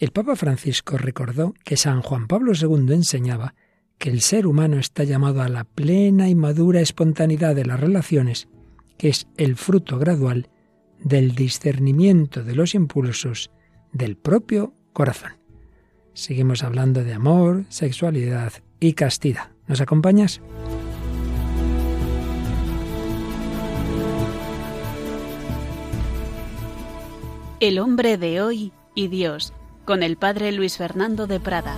El Papa Francisco recordó que San Juan Pablo II enseñaba que el ser humano está llamado a la plena y madura espontaneidad de las relaciones, que es el fruto gradual del discernimiento de los impulsos del propio corazón. Seguimos hablando de amor, sexualidad y castidad. ¿Nos acompañas? El hombre de hoy y Dios, con el padre Luis Fernando de Prada.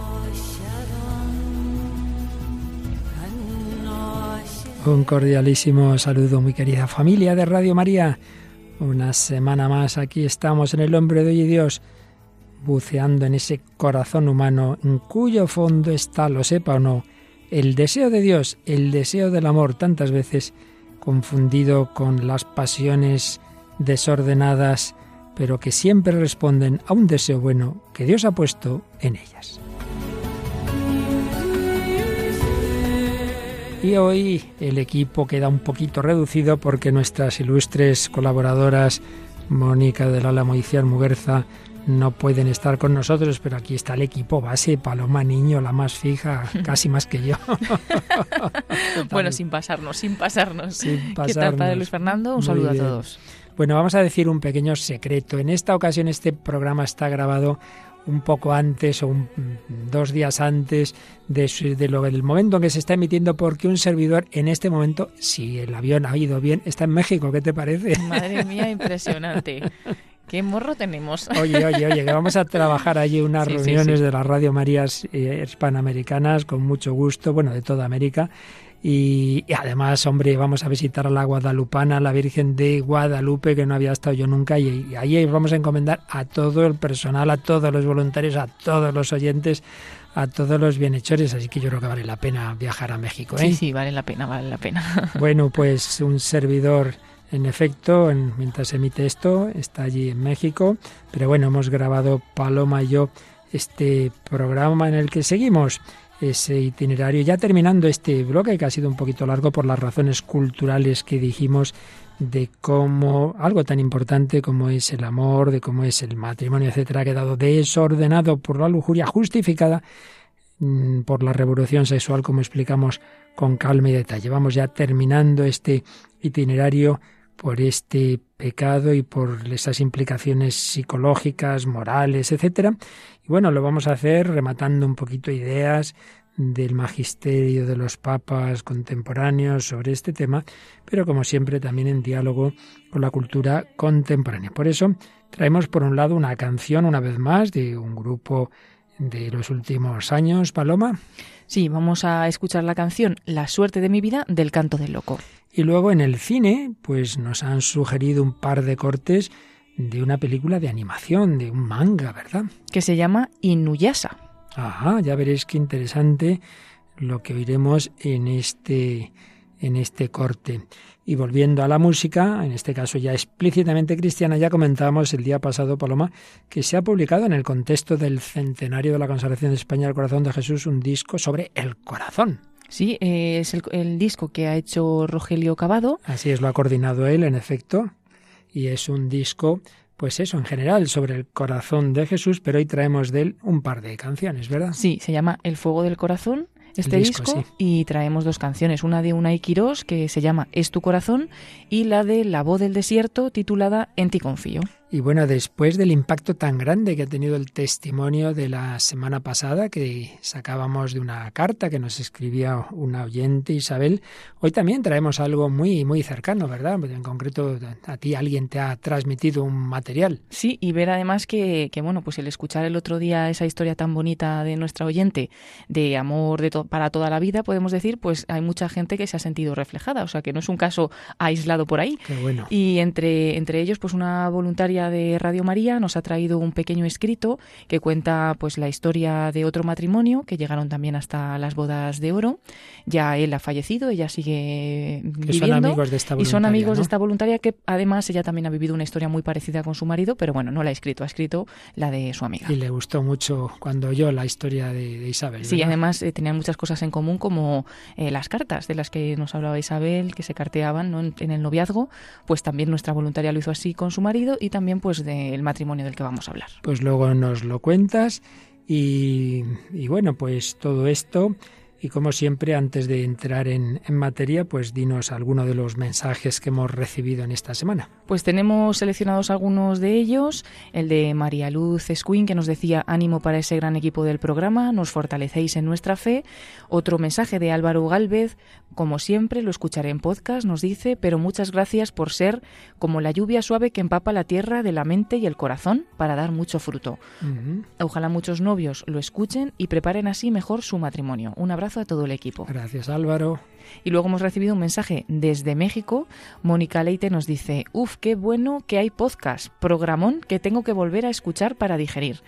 Un cordialísimo saludo, muy querida familia de Radio María. Una semana más aquí estamos en el hombre de hoy y Dios, buceando en ese corazón humano en cuyo fondo está, lo sepa o no, el deseo de Dios, el deseo del amor, tantas veces confundido con las pasiones desordenadas pero que siempre responden a un deseo bueno que Dios ha puesto en ellas. Y hoy el equipo queda un poquito reducido porque nuestras ilustres colaboradoras, Mónica del Álamo y Ciar Muguerza, no pueden estar con nosotros, pero aquí está el equipo base, Paloma Niño, la más fija, casi más que yo. bueno, sin pasarnos, sin pasarnos. ¿Qué tal, Padre Luis Fernando? Un saludo a todos. Bueno, vamos a decir un pequeño secreto. En esta ocasión este programa está grabado un poco antes o dos días antes de, de lo, del momento en que se está emitiendo porque un servidor en este momento, si el avión ha ido bien, está en México. ¿Qué te parece? Madre mía, impresionante. ¿Qué morro tenemos? Oye, oye, oye, que vamos a trabajar allí unas reuniones de las Radio Marías eh, hispanoamericanas con mucho gusto, bueno, de toda América. Y, además, hombre, vamos a visitar a la Guadalupana, la Virgen de Guadalupe, que no había estado yo nunca, y, ahí vamos a encomendar a todo el personal, a todos los voluntarios, a todos los oyentes, a todos los bienhechores, así que yo creo que vale la pena viajar a México. ¿eh? Sí, sí, vale la pena, vale la pena. Bueno, pues un servidor, en efecto, mientras emite esto, está allí en México, pero bueno, hemos grabado Paloma y yo este programa en el que seguimos ese itinerario. Ya terminando este bloque, que ha sido un poquito largo por las razones culturales que dijimos de cómo algo tan importante como es el amor, de cómo es el matrimonio, etcétera, ha quedado desordenado por la lujuria justificada mm, por la revolución sexual, como explicamos con calma y detalle. Vamos ya terminando este itinerario por este pecado y por esas implicaciones psicológicas, morales, etcétera. Y bueno, lo vamos a hacer rematando un poquito ideas del magisterio de los papas contemporáneos sobre este tema, pero como siempre también en diálogo con la cultura contemporánea. Por eso traemos por un lado una canción, una vez más, de un grupo de los últimos años, Paloma. Sí, vamos a escuchar la canción La suerte de mi vida del canto del loco. Y luego en el cine, pues nos han sugerido un par de cortes de una película de animación, de un manga, ¿verdad? Que se llama Inuyasha. Ajá, ya veréis qué interesante lo que oiremos en este en este corte. Y volviendo a la música, en este caso ya explícitamente cristiana, ya comentábamos el día pasado, Paloma, que se ha publicado en el contexto del centenario de la consagración de España al corazón de Jesús un disco sobre el corazón. Sí, eh, es el, disco que ha hecho Rogelio Cavado. Así es, lo ha coordinado él, en efecto, y es un disco, pues eso, en general, sobre el corazón de Jesús, pero hoy traemos de él un par de canciones, ¿verdad? Sí, se llama El Fuego del Corazón este disco, y traemos dos canciones, una de Unai Quirós que se llama Es tu corazón y la de La voz del desierto titulada En ti confío. Y bueno, después del impacto tan grande que ha tenido el testimonio de la semana pasada, que sacábamos de una carta que nos escribía una oyente, Isabel, hoy también traemos algo muy, muy cercano, ¿verdad? En concreto, a ti alguien te ha transmitido un material. Sí, y ver además que, que bueno, pues el escuchar el otro día esa historia tan bonita de nuestra oyente, de amor de para toda la vida, podemos decir, pues hay mucha gente que se ha sentido reflejada, o sea que no es un caso aislado por ahí. Qué bueno. Y entre, entre ellos, pues una voluntaria de Radio María nos ha traído un pequeño escrito que cuenta pues la historia de otro matrimonio que llegaron también hasta las bodas de oro. Ya él ha fallecido, ella sigue viviendo son amigos de esta y son amigos de esta voluntaria que además ella también ha vivido una historia muy parecida con su marido, pero bueno, no la ha escrito, ha escrito la de su amiga. Y le gustó mucho cuando oyó la historia de, Isabel. Sí, además eh, tenían muchas cosas en común como eh, las cartas de las que nos hablaba Isabel, que se carteaban en el noviazgo, pues también nuestra voluntaria lo hizo así con su marido y también pues del matrimonio del que vamos a hablar. Pues luego nos lo cuentas y bueno, pues todo esto y como siempre, antes de entrar en, materia, pues dinos alguno de los mensajes que hemos recibido en esta semana. Pues tenemos seleccionados algunos de ellos. El de María Luz Esquín, que nos decía ánimo para ese gran equipo del programa, nos fortalecéis en nuestra fe. Otro mensaje de Álvaro Galvez, como siempre, lo escucharé en podcast, nos dice, pero muchas gracias por ser como la lluvia suave que empapa la tierra de la mente y el corazón para dar mucho fruto. Ojalá muchos novios lo escuchen y preparen así mejor su matrimonio. Un abrazo a todo el equipo. Gracias Álvaro. Y luego hemos recibido un mensaje desde México. Mónica Leite nos dice, uf, qué bueno que hay podcast, programón que tengo que volver a escuchar para digerir.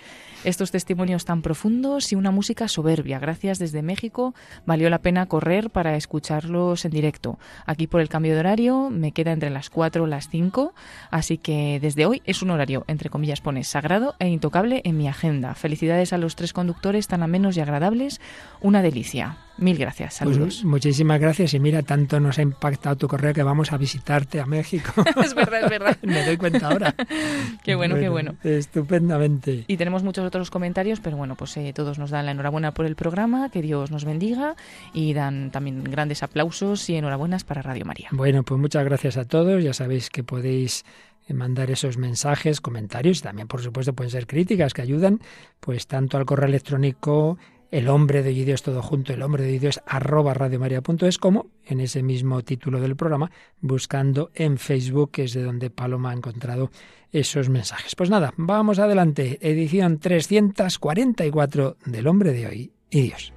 Estos testimonios tan profundos y una música soberbia. Gracias desde México. Valió la pena correr para escucharlos en directo. Aquí por el cambio de horario me queda entre las 4 y las 5, así que desde hoy es un horario, entre comillas, pone sagrado e intocable en mi agenda. Felicidades a los tres conductores tan amenos y agradables. Una delicia. Mil gracias. Pues saludos. muchísimas gracias. Y mira, tanto nos ha impactado tu correo que vamos a visitarte a México. es verdad, es verdad. Me doy cuenta ahora. qué bueno, qué bueno. Estupendamente. Y tenemos muchos otros comentarios, pero bueno, pues eh, todos nos dan la enhorabuena por el programa, que Dios nos bendiga y dan también grandes aplausos y enhorabuenas para Radio María. Bueno, pues muchas gracias a todos. Ya sabéis que podéis eh, mandar esos mensajes, comentarios también, por supuesto, pueden ser críticas que ayudan, pues tanto al correo electrónico el hombre de Dios todo junto, el hombre de Dios arroba radiomaria.es, como en ese mismo título del programa, buscando en Facebook, que es de donde Paloma ha encontrado esos mensajes. Pues nada, vamos adelante, edición 344 del hombre de hoy y Dios.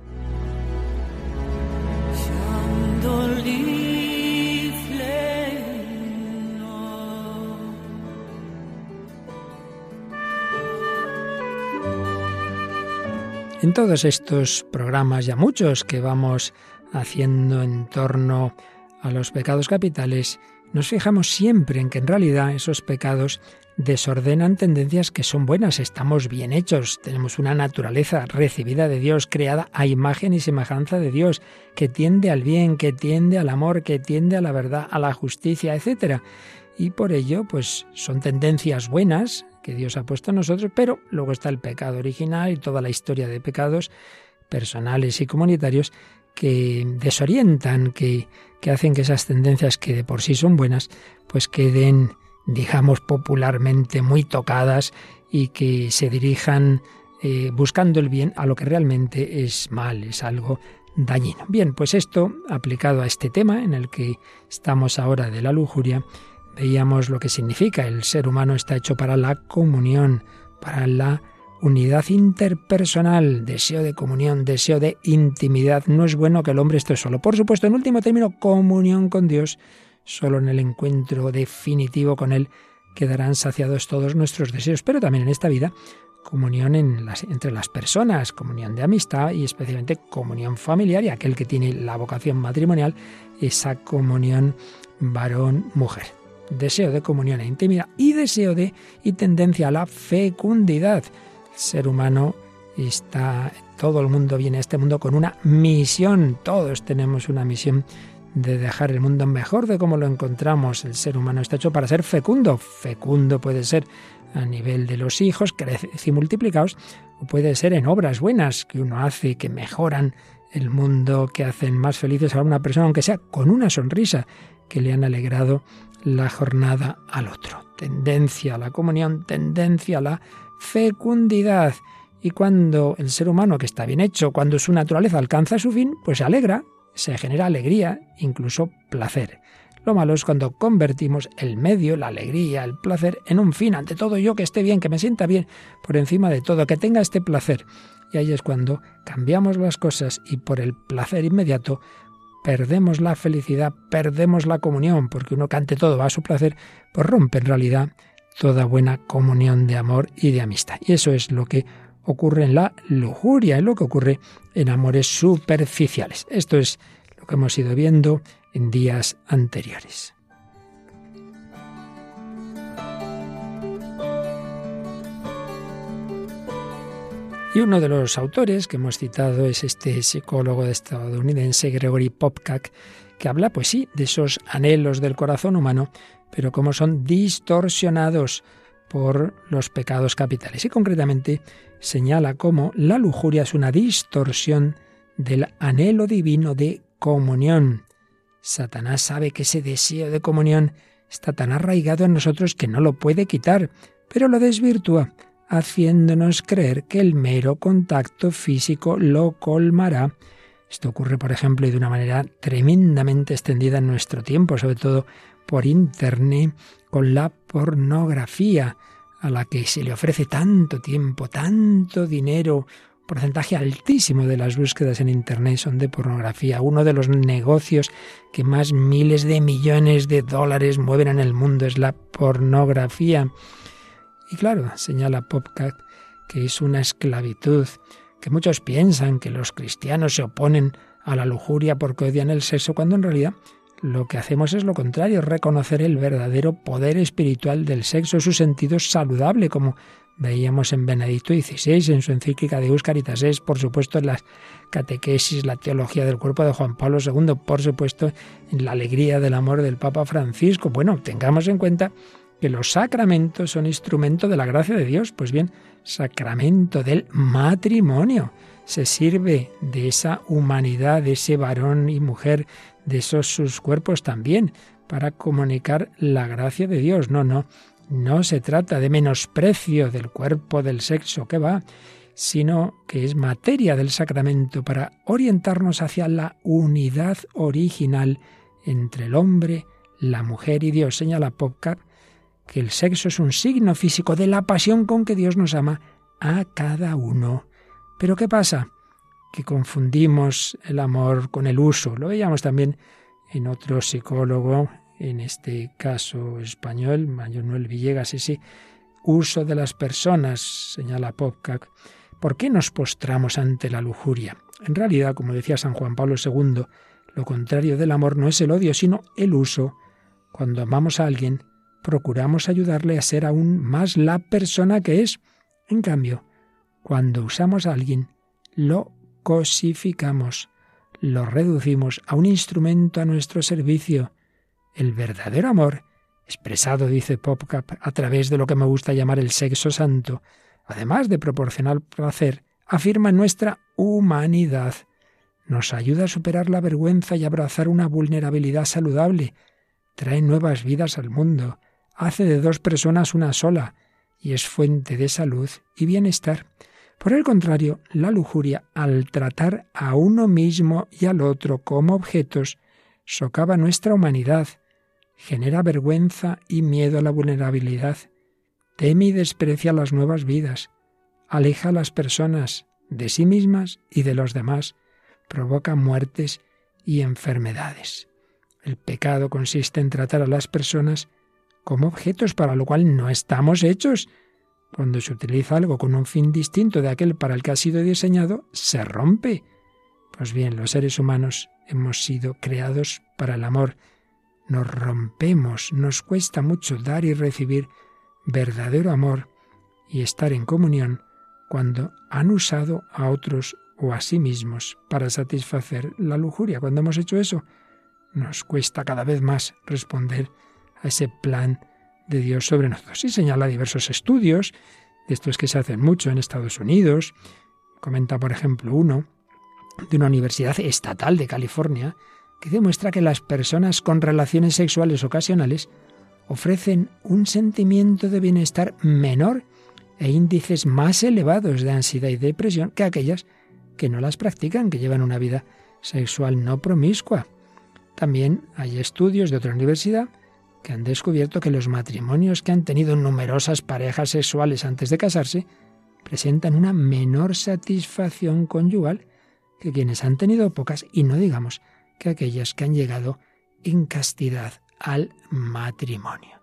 En todos estos programas, ya muchos que vamos haciendo en torno a los pecados capitales, nos fijamos siempre en que en realidad esos pecados desordenan tendencias que son buenas, estamos bien hechos, tenemos una naturaleza recibida de Dios, creada a imagen y semejanza de Dios, que tiende al bien, que tiende al amor, que tiende a la verdad, a la justicia, etc. Y por ello, pues son tendencias buenas, que Dios ha puesto en nosotros, pero luego está el pecado original y toda la historia de pecados personales y comunitarios que desorientan, que, que hacen que esas tendencias que de por sí son buenas, pues queden, digamos, popularmente muy tocadas y que se dirijan eh, buscando el bien a lo que realmente es mal, es algo dañino. Bien, pues esto aplicado a este tema en el que estamos ahora de la lujuria, veíamos lo que significa. El ser humano está hecho para la comunión, para la unidad interpersonal, deseo de comunión, deseo de intimidad. No es bueno que el hombre esté solo. Por supuesto, en último término, comunión con Dios. Solo en el encuentro definitivo con Él quedarán saciados todos nuestros deseos, pero también en esta vida comunión entre las personas, comunión de amistad y especialmente comunión familiar y aquel que tiene la vocación matrimonial, esa comunión varón-mujer deseo de comunión e intimidad y deseo de y tendencia a la fecundidad. El ser humano está, todo el mundo viene a este mundo con una misión, todos tenemos una misión de dejar el mundo mejor de como lo encontramos. El ser humano está hecho para ser fecundo. Fecundo puede ser a nivel de los hijos, crecidos y multiplicados, o puede ser en obras buenas que uno hace, que mejoran el mundo, que hacen más felices a una persona, aunque sea con una sonrisa que le han alegrado la jornada al otro. Tendencia a la comunión, tendencia a la fecundidad. Y cuando el ser humano, que está bien hecho, cuando su naturaleza alcanza su fin, pues se alegra, se genera alegría, incluso placer. Lo malo es cuando convertimos el medio, la alegría, el placer, en un fin. Ante todo, yo que esté bien, que me sienta bien, por encima de todo, que tenga este placer. Y ahí es cuando cambiamos las cosas y por el placer inmediato perdemos la felicidad, perdemos la comunión, porque uno que ante todo va a su placer, pues rompe en realidad toda buena comunión de amor y de amistad. Y eso es lo que ocurre en la lujuria, es lo que ocurre en amores superficiales. Esto es lo que hemos ido viendo en días anteriores. Y uno de los autores que hemos citado es este psicólogo estadounidense Gregory Popcak, que habla, pues sí, de esos anhelos del corazón humano, pero cómo son distorsionados por los pecados capitales. Y concretamente señala cómo la lujuria es una distorsión del anhelo divino de comunión. Satanás sabe que ese deseo de comunión está tan arraigado en nosotros que no lo puede quitar, pero lo desvirtúa, haciéndonos creer que el mero contacto físico lo colmará. Esto ocurre, por ejemplo, y de una manera tremendamente extendida en nuestro tiempo, sobre todo por Internet, con la pornografía, a la que se le ofrece tanto tiempo, tanto dinero, porcentaje altísimo de las búsquedas en Internet son de pornografía. Uno de los negocios que más miles de millones de dólares mueven en el mundo es la pornografía. Y claro, señala Popcat que es una esclavitud, que muchos piensan que los cristianos se oponen a la lujuria porque odian el sexo, cuando en realidad lo que hacemos es lo contrario, reconocer el verdadero poder espiritual del sexo, su sentido saludable, como veíamos en Benedicto XVI, en su encíclica de Caritas es, por supuesto, en las catequesis, la teología del cuerpo de Juan Pablo II, por supuesto, en la alegría del amor del Papa Francisco. Bueno, tengamos en cuenta que los sacramentos son instrumento de la gracia de Dios. Pues bien, sacramento del matrimonio. Se sirve de esa humanidad, de ese varón y mujer, de esos sus cuerpos también, para comunicar la gracia de Dios. No, no, no se trata de menosprecio del cuerpo, del sexo que va, sino que es materia del sacramento para orientarnos hacia la unidad original entre el hombre, la mujer y Dios. Señala Popcar que el sexo es un signo físico de la pasión con que Dios nos ama a cada uno. Pero ¿qué pasa? Que confundimos el amor con el uso. Lo veíamos también en otro psicólogo, en este caso español, Manuel Villegas, ese uso de las personas, señala Popcac. ¿Por qué nos postramos ante la lujuria? En realidad, como decía San Juan Pablo II, lo contrario del amor no es el odio, sino el uso. Cuando amamos a alguien, procuramos ayudarle a ser aún más la persona que es. En cambio, cuando usamos a alguien, lo cosificamos, lo reducimos a un instrumento a nuestro servicio. El verdadero amor, expresado, dice Popcap, a través de lo que me gusta llamar el sexo santo, además de proporcionar placer, afirma nuestra humanidad. Nos ayuda a superar la vergüenza y abrazar una vulnerabilidad saludable. Trae nuevas vidas al mundo hace de dos personas una sola y es fuente de salud y bienestar. Por el contrario, la lujuria, al tratar a uno mismo y al otro como objetos, socava nuestra humanidad, genera vergüenza y miedo a la vulnerabilidad, teme y desprecia las nuevas vidas, aleja a las personas de sí mismas y de los demás, provoca muertes y enfermedades. El pecado consiste en tratar a las personas como objetos para lo cual no estamos hechos. Cuando se utiliza algo con un fin distinto de aquel para el que ha sido diseñado, se rompe. Pues bien, los seres humanos hemos sido creados para el amor. Nos rompemos, nos cuesta mucho dar y recibir verdadero amor y estar en comunión cuando han usado a otros o a sí mismos para satisfacer la lujuria. Cuando hemos hecho eso, nos cuesta cada vez más responder a ese plan de Dios sobre nosotros. Y señala diversos estudios, de estos que se hacen mucho en Estados Unidos. Comenta, por ejemplo, uno de una universidad estatal de California, que demuestra que las personas con relaciones sexuales ocasionales ofrecen un sentimiento de bienestar menor e índices más elevados de ansiedad y depresión que aquellas que no las practican, que llevan una vida sexual no promiscua. También hay estudios de otra universidad que han descubierto que los matrimonios que han tenido numerosas parejas sexuales antes de casarse presentan una menor satisfacción conyugal que quienes han tenido pocas y no digamos que aquellas que han llegado en castidad al matrimonio.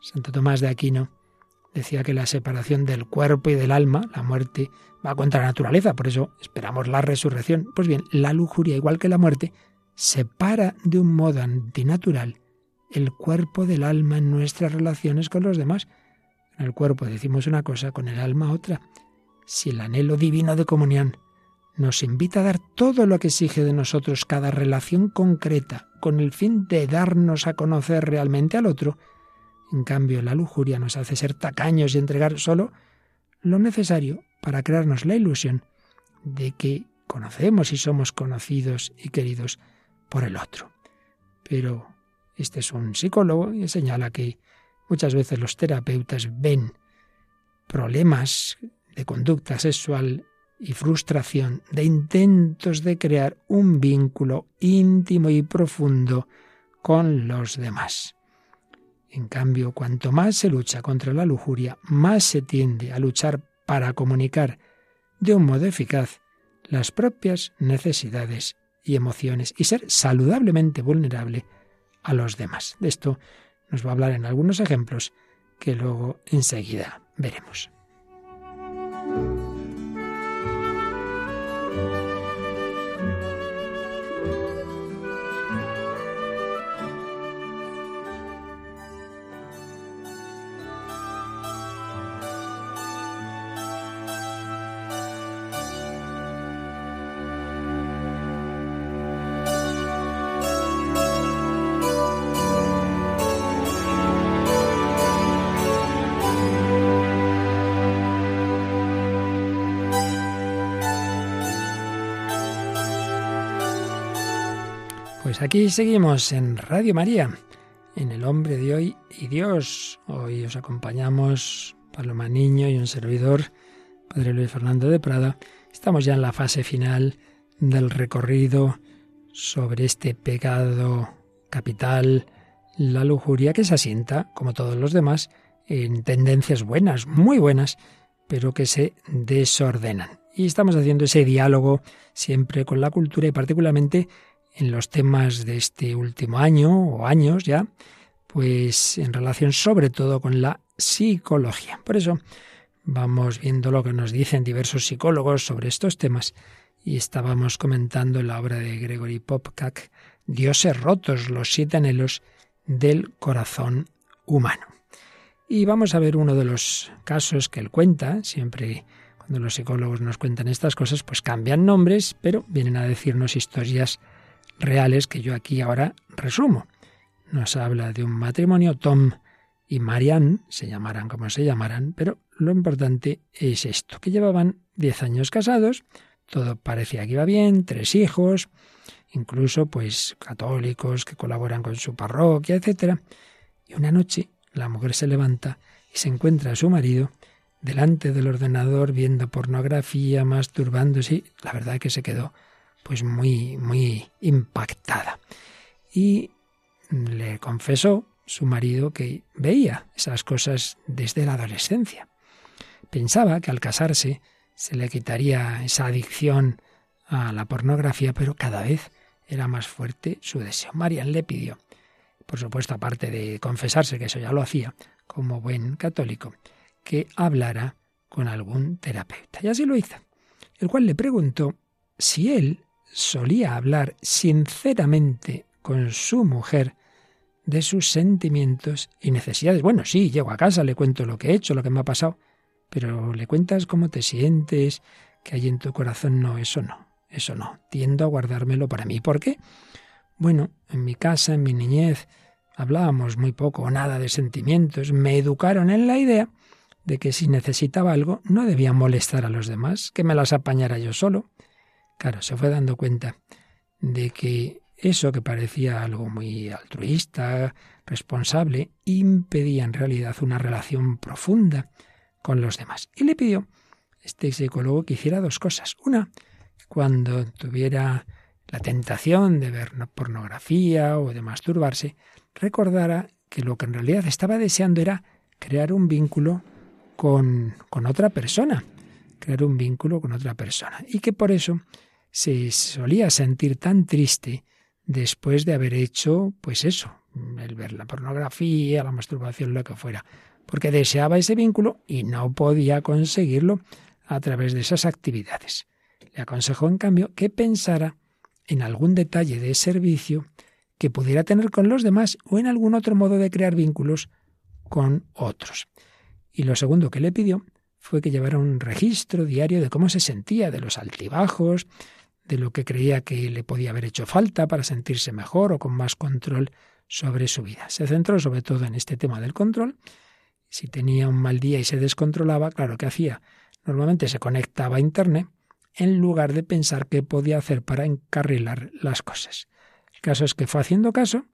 Santo Tomás de Aquino decía que la separación del cuerpo y del alma, la muerte, va contra la naturaleza, por eso esperamos la resurrección. Pues bien, la lujuria, igual que la muerte, separa de un modo antinatural el cuerpo del alma en nuestras relaciones con los demás. En el cuerpo decimos una cosa, con el alma otra. Si el anhelo divino de comunión nos invita a dar todo lo que exige de nosotros cada relación concreta, con el fin de darnos a conocer realmente al otro, En cambio, la lujuria nos hace ser tacaños y entregar solo lo necesario para crearnos la ilusión de que conocemos y somos conocidos y queridos por el otro. Pero este es un psicólogo y señala que muchas veces los terapeutas ven problemas de conducta sexual y frustración de intentos de crear un vínculo íntimo y profundo con los demás. En cambio, cuanto más se lucha contra la lujuria, más se tiende a luchar para comunicar de un modo eficaz las propias necesidades y emociones y ser saludablemente vulnerable a los demás. De esto nos va a hablar en algunos ejemplos que luego enseguida veremos. Pues aquí seguimos en Radio María, en El Hombre de Hoy y Dios. Hoy os acompañamos Paloma Niño y un servidor, Padre Luis Fernando de Prada. Estamos ya en la fase final del recorrido sobre este pecado capital, la lujuria, que se asienta, como todos los demás, en tendencias buenas, muy buenas, pero que se desordenan. Y estamos haciendo ese diálogo siempre con la cultura y particularmente en los temas de este último año o años ya, pues en relación sobre todo con la psicología. Por eso vamos viendo lo que nos dicen diversos psicólogos sobre estos temas y estábamos comentando en la obra de Gregory Popcak, Dioses rotos, los siete anhelos del corazón humano. Y vamos a ver uno de los casos que él cuenta, siempre cuando los psicólogos nos cuentan estas cosas, pues cambian nombres, pero vienen a decirnos historias reales que yo aquí ahora resumo. Nos habla de un matrimonio, Tom y Marianne, se llamarán como se llamarán, pero lo importante es esto, que llevaban diez años casados, todo parecía que iba bien, tres hijos, incluso pues católicos que colaboran con su parroquia, etc. Y una noche la mujer se levanta y se encuentra a su marido delante del ordenador viendo pornografía, masturbándose. La verdad que se quedó pues muy, muy impactada. Y le confesó su marido que veía esas cosas desde la adolescencia. Pensaba que al casarse se le quitaría esa adicción a la pornografía, pero cada vez era más fuerte su deseo. Marian le pidió, por supuesto, aparte de confesarse que eso ya lo hacía, como buen católico, que hablara con algún terapeuta. Y así lo hizo, el cual le preguntó si él solía hablar sinceramente con su mujer de sus sentimientos y necesidades. Bueno, sí, llego a casa, le cuento lo que he hecho, lo que me ha pasado, pero le cuentas cómo te sientes, que hay en tu corazón. No, eso no, eso no. Tiendo a guardármelo para mí. ¿Por qué? Bueno, en mi casa, en mi niñez, hablábamos muy poco o nada de sentimientos. Me educaron en la idea de que si necesitaba algo no debía molestar a los demás, que me las apañara yo solo. Claro, se fue dando cuenta de que eso que parecía algo muy altruista, responsable, impedía en realidad una relación profunda con los demás. Y le pidió este psicólogo que hiciera dos cosas. Una, cuando tuviera la tentación de ver pornografía o de masturbarse, recordara que lo que en realidad estaba deseando era crear un vínculo con, con otra persona, crear un vínculo con otra persona. Y que por eso se solía sentir tan triste después de haber hecho, pues eso, el ver la pornografía, la masturbación, lo que fuera, porque deseaba ese vínculo y no podía conseguirlo a través de esas actividades. Le aconsejó, en cambio, que pensara en algún detalle de servicio que pudiera tener con los demás o en algún otro modo de crear vínculos con otros. Y lo segundo que le pidió fue que llevara un registro diario de cómo se sentía, de los altibajos, de lo que creía que le podía haber hecho falta para sentirse mejor o con más control sobre su vida. Se centró sobre todo en este tema del control. Si tenía un mal día y se descontrolaba, claro, ¿qué hacía? Normalmente se conectaba a Internet en lugar de pensar qué podía hacer para encarrilar las cosas. El caso es que fue haciendo caso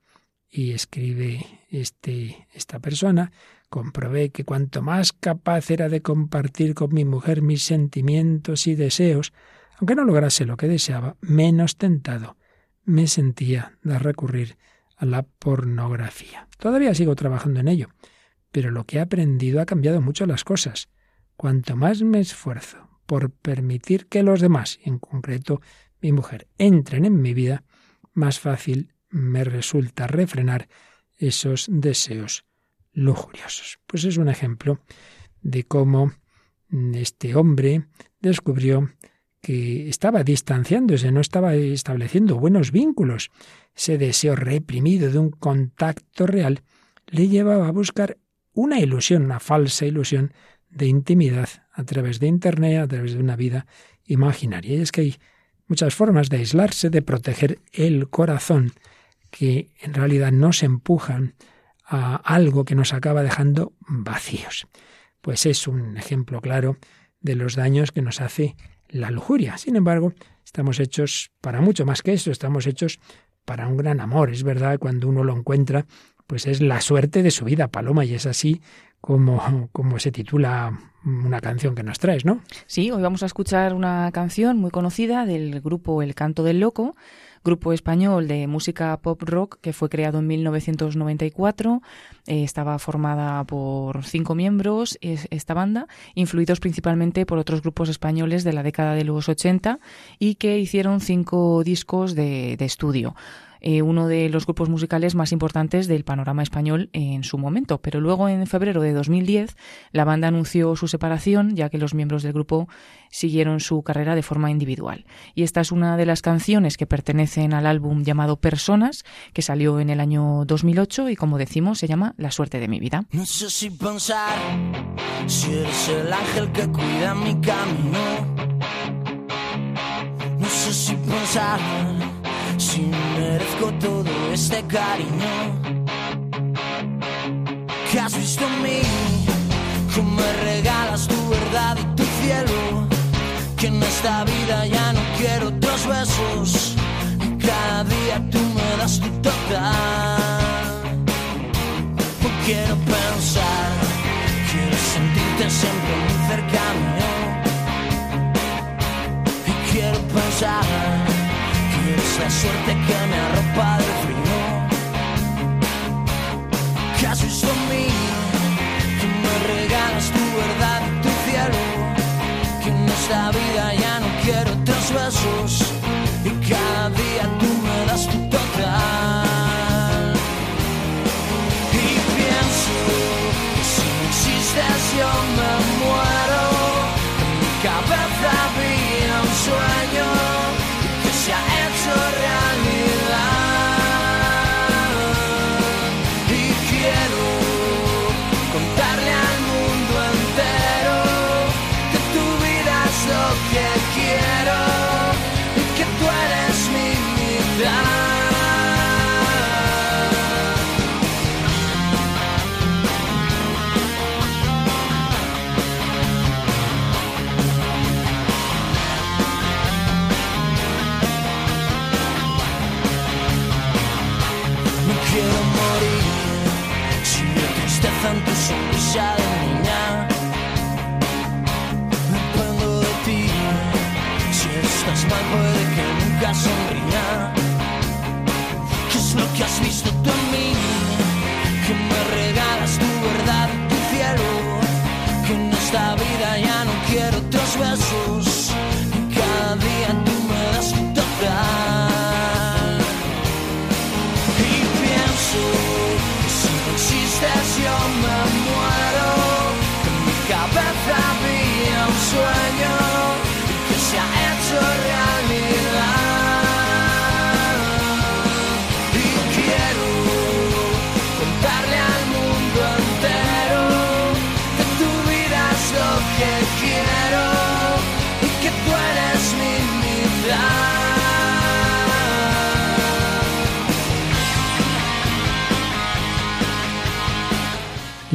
y escribe este, esta persona, comprobé que cuanto más capaz era de compartir con mi mujer mis sentimientos y deseos, aunque no lograse lo que deseaba, menos tentado me sentía de recurrir a la pornografía. Todavía sigo trabajando en ello, pero lo que he aprendido ha cambiado mucho las cosas. Cuanto más me esfuerzo por permitir que los demás, en concreto mi mujer, entren en mi vida, más fácil me resulta refrenar esos deseos lujuriosos. Pues es un ejemplo de cómo este hombre descubrió que estaba distanciándose, no estaba estableciendo buenos vínculos. Ese deseo reprimido de un contacto real le llevaba a buscar una ilusión, una falsa ilusión de intimidad a través de Internet, a través de una vida imaginaria. Y es que hay muchas formas de aislarse, de proteger el corazón, que en realidad nos empujan a algo que nos acaba dejando vacíos. Pues es un ejemplo claro de los daños que nos hace la lujuria. Sin embargo, estamos hechos para mucho más que eso, estamos hechos para un gran amor. Es verdad, cuando uno lo encuentra, pues es la suerte de su vida, Paloma, y es así como, como se titula una canción que nos traes, ¿no? Sí, hoy vamos a escuchar una canción muy conocida del grupo El Canto del Loco, grupo español de música pop rock que fue creado en 1994. Eh, estaba formada por cinco miembros esta banda, influidos principalmente por otros grupos españoles de la década de los 80 y que hicieron cinco discos de, de estudio. Eh, uno de los grupos musicales más importantes del panorama español en su momento. Pero luego, en febrero de 2010, la banda anunció su separación, ya que los miembros del grupo siguieron su carrera de forma individual. Y esta es una de las canciones que pertenecen al álbum llamado Personas, que salió en el año 2008 y, como decimos, se llama La suerte de mi vida. No sé si pensar si eres el ángel que cuida mi camino. No sé si pensar si merezco todo este cariño que has visto en mí, que me regalas tu verdad y tu cielo, que en esta vida ya no quiero otros besos, y cada día tú me das tu total. No quiero pensar, quiero sentirte siempre muy cercano, y quiero pensar la suerte que me arropa del frío. Que has visto en mí, que me regalas tu verdad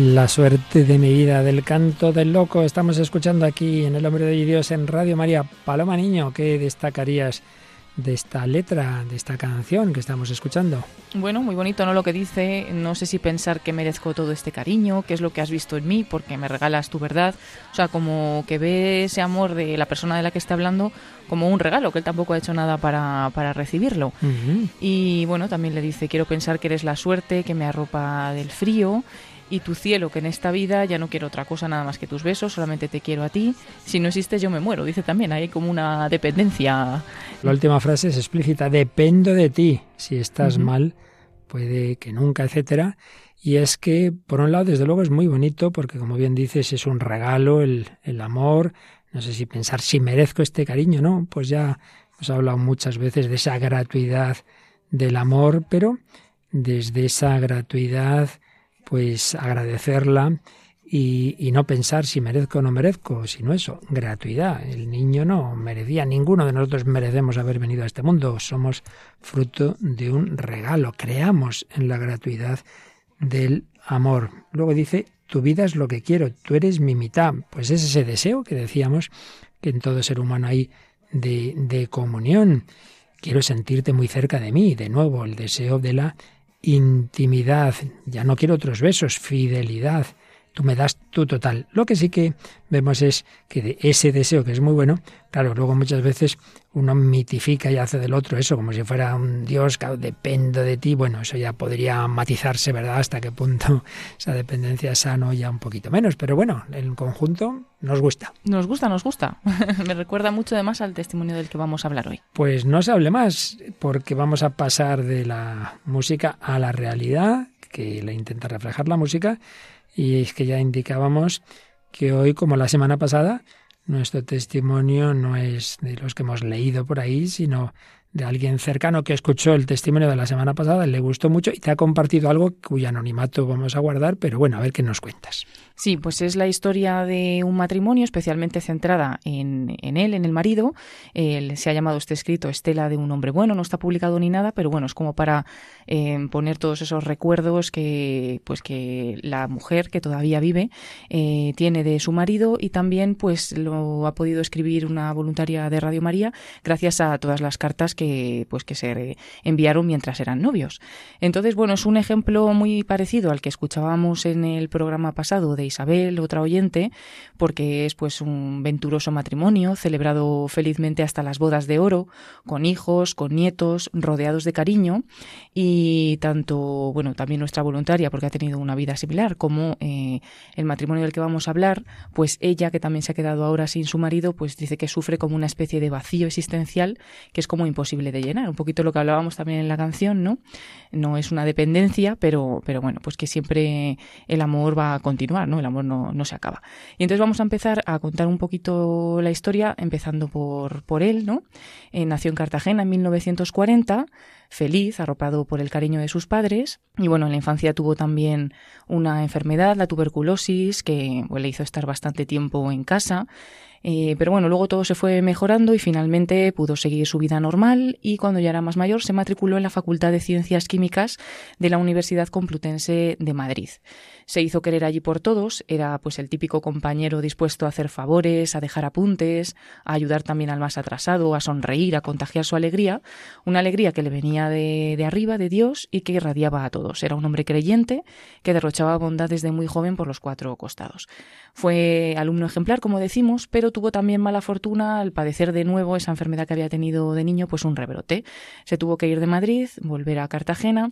La suerte de mi vida del canto del loco. Estamos escuchando aquí en El Hombre de Dios en Radio María. Paloma Niño, ¿qué destacarías de esta letra, de esta canción que estamos escuchando? Bueno, muy bonito, ¿no? Lo que dice, no sé si pensar que merezco todo este cariño, qué es lo que has visto en mí, porque me regalas tu verdad. O sea, como que ve ese amor de la persona de la que está hablando como un regalo, que él tampoco ha hecho nada para, para recibirlo. Y bueno, también le dice, quiero pensar que eres la suerte que me arropa del frío y tu cielo, que en esta vida ya no quiero otra cosa nada más que tus besos, solamente te quiero a ti. Si no existes, yo me muero. Dice también, hay como una dependencia. La última frase es explícita, dependo de ti. Si estás mal, puede que nunca, etcétera. Y es que, por un lado, desde luego es muy bonito, porque como bien dices, es un regalo, el, el amor. No sé si pensar si merezco este cariño, ¿no? Pues ya hemos hablado muchas veces de esa gratuidad del amor, pero desde esa gratuidad pues agradecerla y, no pensar si merezco o no merezco, sino eso, gratuidad. El niño no merecía, ninguno de nosotros merecemos haber venido a este mundo, somos fruto de un regalo, creamos en la gratuidad del amor. Luego dice, tu vida es lo que quiero, tú eres mi mitad. Pues es ese deseo que decíamos que en todo ser humano hay de, de comunión. Quiero sentirte muy cerca de mí, de nuevo, el deseo de la intimidad, ya no quiero otros besos, fidelidad, tú me das tu total. Lo que sí que vemos es que de ese deseo, que es muy bueno, claro, luego muchas veces uno mitifica y hace del otro eso, como si fuera un Dios, que dependo de ti. Bueno, eso ya podría matizarse, ¿verdad? Hasta qué punto esa dependencia es sano ya un poquito menos. Pero bueno, en conjunto nos gusta. Nos gusta, nos gusta. Me recuerda mucho además al testimonio del que vamos a hablar hoy. Pues no se hable más, porque vamos a pasar de la música a la realidad, que le intenta reflejar la música y es que ya indicábamos que hoy, como la semana pasada, nuestro testimonio no es de los que hemos leído por ahí, sino de alguien cercano que escuchó el testimonio de la semana pasada, le gustó mucho y te ha compartido algo cuyo anonimato vamos a guardar, pero bueno, a ver qué nos cuentas. Sí, pues es la historia de un matrimonio especialmente centrada en, él, en el marido. se ha llamado este escrito Estela de un hombre bueno, no está publicado ni nada, pero bueno, es como para eh, poner todos esos recuerdos que, pues que la mujer que todavía vive eh, tiene de su marido y también pues lo ha podido escribir una voluntaria de Radio María gracias a todas las cartas que, pues, que se enviaron mientras eran novios. Entonces, bueno, es un ejemplo muy parecido al que escuchábamos en el programa pasado de Isabel, otra oyente, porque es pues un venturoso matrimonio celebrado felizmente hasta las bodas de oro, con hijos, con nietos, rodeados de cariño y tanto, bueno, también nuestra voluntaria, porque ha tenido una vida similar, como eh, el matrimonio del que vamos a hablar, pues ella, que también se ha quedado ahora sin su marido, pues dice que sufre como una especie de vacío existencial que es como imposible de llenar. Un poquito lo que hablábamos también en la canción, ¿no? No es una dependencia, pero, pero bueno, pues que siempre el amor va a continuar, ¿no? El amor no, se acaba. Y entonces vamos a empezar a contar un poquito la historia, empezando por, por él, ¿no? Nació en Cartagena en 1940, feliz, arropado por el cariño de sus padres. Y bueno, en la infancia tuvo también una enfermedad, la tuberculosis, que le hizo estar bastante tiempo en casa. Eh, pero bueno, luego todo se fue mejorando y finalmente pudo seguir su vida normal y cuando ya era más mayor se matriculó en la Facultad de Ciencias Químicas de la Universidad Complutense de Madrid. Se hizo querer allí por todos, era pues el típico compañero dispuesto a hacer favores, a dejar apuntes, a ayudar también al más atrasado, a sonreír, a contagiar su alegría, una alegría que le de arriba, de Dios, y que irradiaba a todos. Era un hombre creyente que derrochaba bondad desde muy joven por los cuatro costados. Fue alumno ejemplar, como decimos, pero tuvo también mala fortuna al padecer de nuevo esa enfermedad que había tenido de niño, pues un rebrote. Se tuvo que ir de Madrid, volver a Cartagena,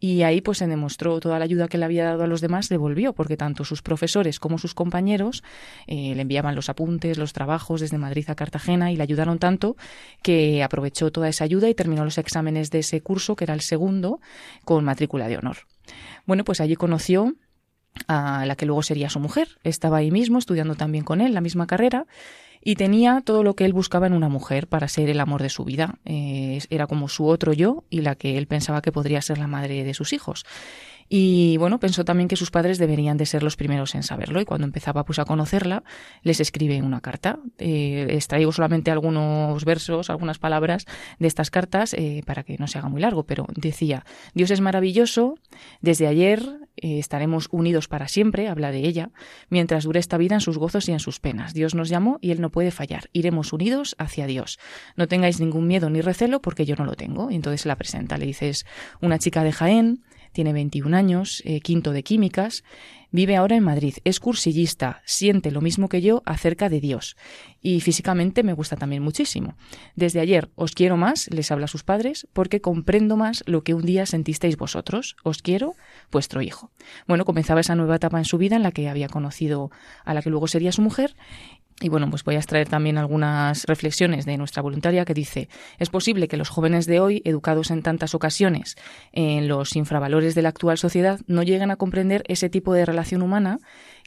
y ahí pues se demostró toda la ayuda que le había dado a los demás devolvió, porque tanto sus profesores como sus compañeros eh, le enviaban los apuntes, los trabajos desde Madrid a Cartagena y le ayudaron tanto que aprovechó toda esa ayuda y terminó los exámenes de ese curso, que era el segundo, con matrícula de honor. Bueno, pues allí conoció a la que luego sería su mujer. Estaba ahí mismo estudiando también con él la misma carrera y tenía todo lo que él buscaba en una mujer para ser el amor de su vida. Eh, era como su otro yo y la que él pensaba que podría ser la madre de sus hijos. Y bueno, pensó también que sus padres deberían de ser los primeros en saberlo y cuando empezaba pues a conocerla les escribe una carta. Eh, extraigo solamente algunos versos, algunas palabras de estas cartas eh, para que no se haga muy largo, pero decía, Dios es maravilloso, desde ayer eh, estaremos unidos para siempre, habla de ella, mientras dure esta vida en sus gozos y en sus penas. Dios nos llamó y Él no puede fallar. Iremos unidos hacia Dios. No tengáis ningún miedo ni recelo porque yo no lo tengo. Y entonces la presenta. Le dices, una chica de Jaén, tiene 21 años, eh, quinto de químicas, vive ahora en Madrid, es cursillista, siente lo mismo que yo acerca de Dios y físicamente me gusta también muchísimo. Desde ayer os quiero más, les habla a sus padres, porque comprendo más lo que un día sentisteis vosotros. Os quiero, vuestro hijo. Bueno, comenzaba esa nueva etapa en su vida en la que había conocido a la que luego sería su mujer y bueno, pues voy a extraer también algunas reflexiones de nuestra voluntaria que dice, es posible que los jóvenes de hoy, educados en tantas ocasiones en los infravalores de la actual sociedad, no lleguen a comprender ese tipo de relación humana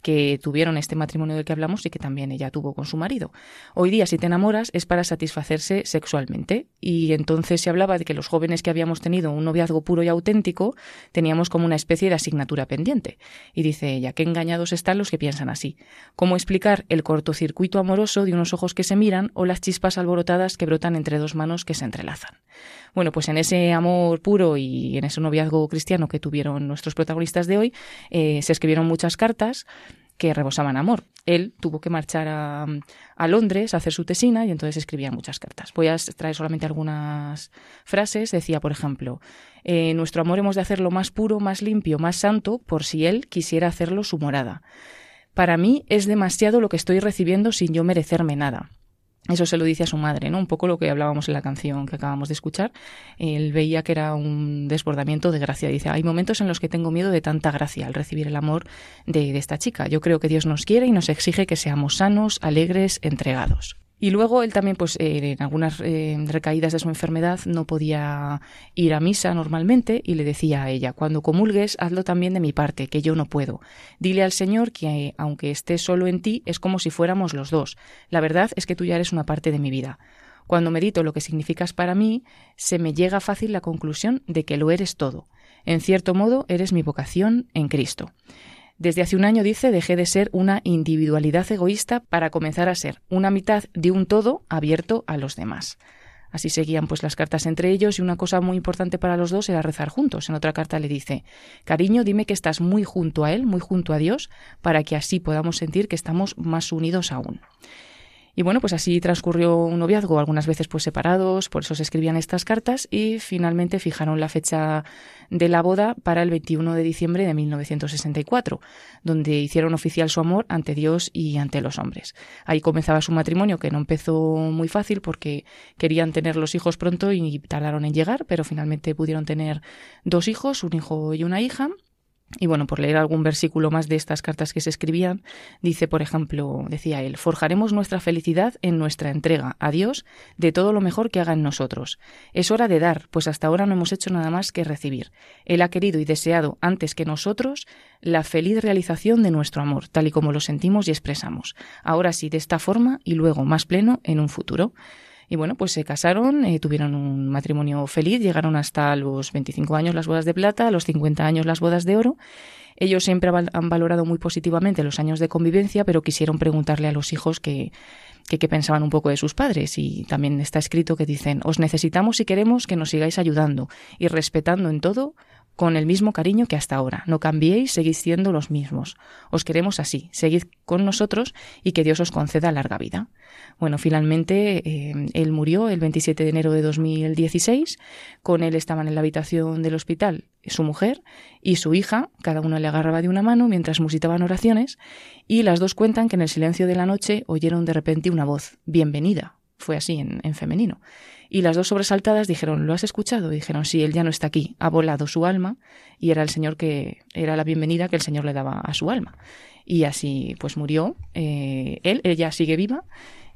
que tuvieron este matrimonio del que hablamos y que también ella tuvo con su marido. Hoy día, si te enamoras, es para satisfacerse sexualmente. Y entonces se hablaba de que los jóvenes que habíamos tenido un noviazgo puro y auténtico teníamos como una especie de asignatura pendiente. Y dice ella, qué engañados están los que piensan así. ¿Cómo explicar el cortocircuito amoroso de unos ojos que se miran o las chispas alborotadas que brotan entre dos manos que se entrelazan? Bueno, pues en ese amor puro y en ese noviazgo cristiano que tuvieron nuestros protagonistas de hoy, eh, se escribieron muchas cartas que rebosaban amor. Él tuvo que marchar a, Londres a hacer su tesina y entonces escribía muchas cartas. Voy a traer solamente algunas frases. Decía, por ejemplo, eh, nuestro amor hemos de hacerlo más puro, más limpio, más santo, por si él quisiera hacerlo su morada. Para mí es demasiado lo que estoy recibiendo sin yo merecerme nada. Eso se lo dice a su madre, ¿no? Un poco lo que hablábamos en la canción que acabamos de escuchar. Él veía que era un desbordamiento de gracia. Dice, hay momentos en los que tengo miedo de tanta gracia al recibir el amor de, de esta chica. Yo creo que Dios nos quiere y nos exige que seamos sanos, alegres, entregados. Y luego él también, pues eh, en algunas eh, recaídas de su enfermedad no podía ir a misa normalmente y le decía a ella, cuando comulgues, hazlo también de mi parte, que yo no puedo. Dile al Señor que aunque esté solo en ti, es como si fuéramos los dos. La verdad es que tú ya eres una parte de mi vida. Cuando medito lo que significas para mí, se me llega fácil la conclusión de que lo eres todo. En cierto modo, eres mi vocación en Cristo. Desde hace un año, dice, dejé de ser una individualidad egoísta para comenzar a ser una mitad de un todo abierto a los demás. Así seguían pues las cartas entre ellos y una cosa muy importante para los dos era rezar juntos. En otra carta le dice, cariño, dime que estás muy junto a Él, muy junto a Dios, para que así podamos sentir que estamos más unidos aún. Y bueno, pues así transcurrió un noviazgo, algunas veces pues separados, por eso se escribían estas cartas y finalmente fijaron la fecha de la boda para el 21 de diciembre de 1964, donde hicieron oficial su amor ante Dios y ante los hombres. Ahí comenzaba su matrimonio, que no empezó muy fácil porque querían tener los hijos pronto y tardaron en llegar, pero finalmente pudieron tener dos hijos, un hijo y una hija, y bueno, por leer algún versículo más de estas cartas que se escribían, dice, por ejemplo, decía él, forjaremos nuestra felicidad en nuestra entrega a Dios de todo lo mejor que haga en nosotros. Es hora de dar, pues hasta ahora no hemos hecho nada más que recibir. Él ha querido y deseado antes que nosotros la feliz realización de nuestro amor, tal y como lo sentimos y expresamos. Ahora sí, de esta forma y luego más pleno en un futuro. Y bueno, pues se casaron, eh, tuvieron un matrimonio feliz, llegaron hasta los 25 años las bodas de plata, a los 50 años las bodas de oro. Ellos siempre han valorado muy positivamente los años de convivencia, pero quisieron preguntarle a los hijos que, que, pensaban un poco de sus padres. Y también está escrito que dicen, os necesitamos y queremos que nos sigáis ayudando y respetando en todo con el mismo cariño que hasta ahora. No cambiéis, seguís siendo los mismos. Os queremos así, seguid con nosotros y que Dios os conceda larga vida. Bueno, finalmente eh, él murió el 27 de enero de 2016. Con él estaban en la habitación del hospital su mujer y su hija, cada uno le agarraba de una mano mientras musitaban oraciones, y las dos cuentan que en el silencio de la noche oyeron de repente una voz, bienvenida, fue así en femenino. Y las dos sobresaltadas dijeron, ¿lo has escuchado? Dijeron, sí, él ya no está aquí, ha volado su alma y era el Señor que era la bienvenida que el Señor le daba a su alma. Y así pues murió eh, él, ella sigue viva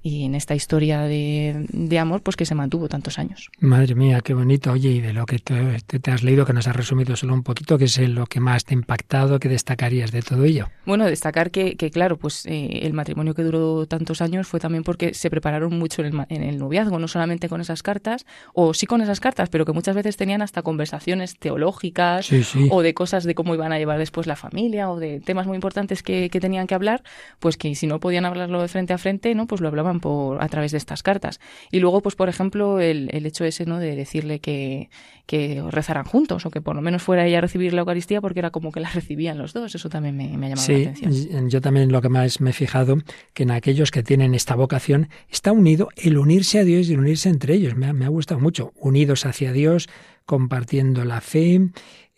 y en esta historia de, de, amor pues que se mantuvo tantos años. Madre mía, qué bonito. Oye, y de lo que te, te, has leído, que nos has resumido solo un poquito, ¿qué es lo que más te ha impactado? ¿Qué destacarías de todo ello? Bueno, destacar que, que claro, pues eh, el matrimonio que duró tantos años fue también porque se prepararon mucho en el, en el, noviazgo, no solamente con esas cartas, o sí con esas cartas, pero que muchas veces tenían hasta conversaciones teológicas sí, sí. o de cosas de cómo iban a llevar después la familia o de temas muy importantes que, que tenían que hablar, pues que si no podían hablarlo de frente a frente, ¿no? Pues lo hablaban por, a través de estas cartas. Y luego, pues por ejemplo, el, el hecho ese, ¿no? De decirle que, que rezaran juntos o que por lo menos fuera ella a recibir la Eucaristía porque era como que la recibían los dos. Eso también me, me ha llamado la atención. Yo también lo que más me he fijado, que en aquellos que tienen esta vocación está unido el unirse a Dios y el unirse entre ellos. Me ha, me ha gustado mucho. Unidos hacia Dios, compartiendo la fe.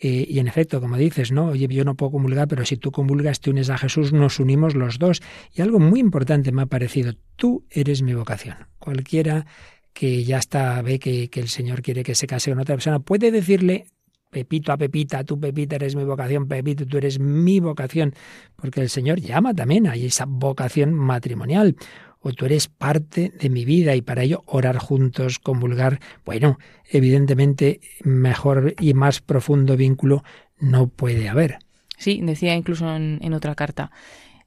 Eh, y en efecto, como dices, ¿no? Oye, yo no puedo comulgar, pero si tú comulgas, te unes a Jesús, nos unimos los dos. Y algo muy importante me ha parecido, tú eres mi vocación. Cualquiera que ya está, ve que, que el Señor quiere que se case con otra persona, puede decirle Pepito a Pepita, tú Pepita eres mi vocación, Pepito tú eres mi vocación, porque el Señor llama también a esa vocación matrimonial o tú eres parte de mi vida y para ello orar juntos, convulgar, bueno, evidentemente mejor y más profundo vínculo no puede haber. Sí, decía incluso en, en otra carta,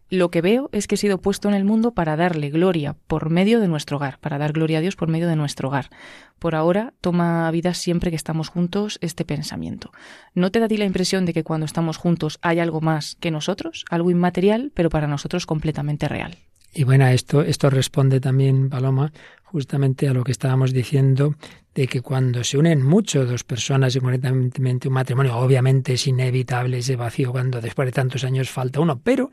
lo que veo es que he sido puesto en el mundo para darle gloria por medio de nuestro hogar, para dar gloria a Dios por medio de nuestro hogar. Por ahora toma vida siempre que estamos juntos este pensamiento. ¿No te da a ti la impresión de que cuando estamos juntos hay algo más que nosotros, algo inmaterial, pero para nosotros completamente real? Y bueno, esto, esto responde también, Paloma, justamente a lo que estábamos diciendo de que cuando se unen mucho dos personas y concretamente un matrimonio, obviamente es inevitable ese vacío cuando después de tantos años falta uno, pero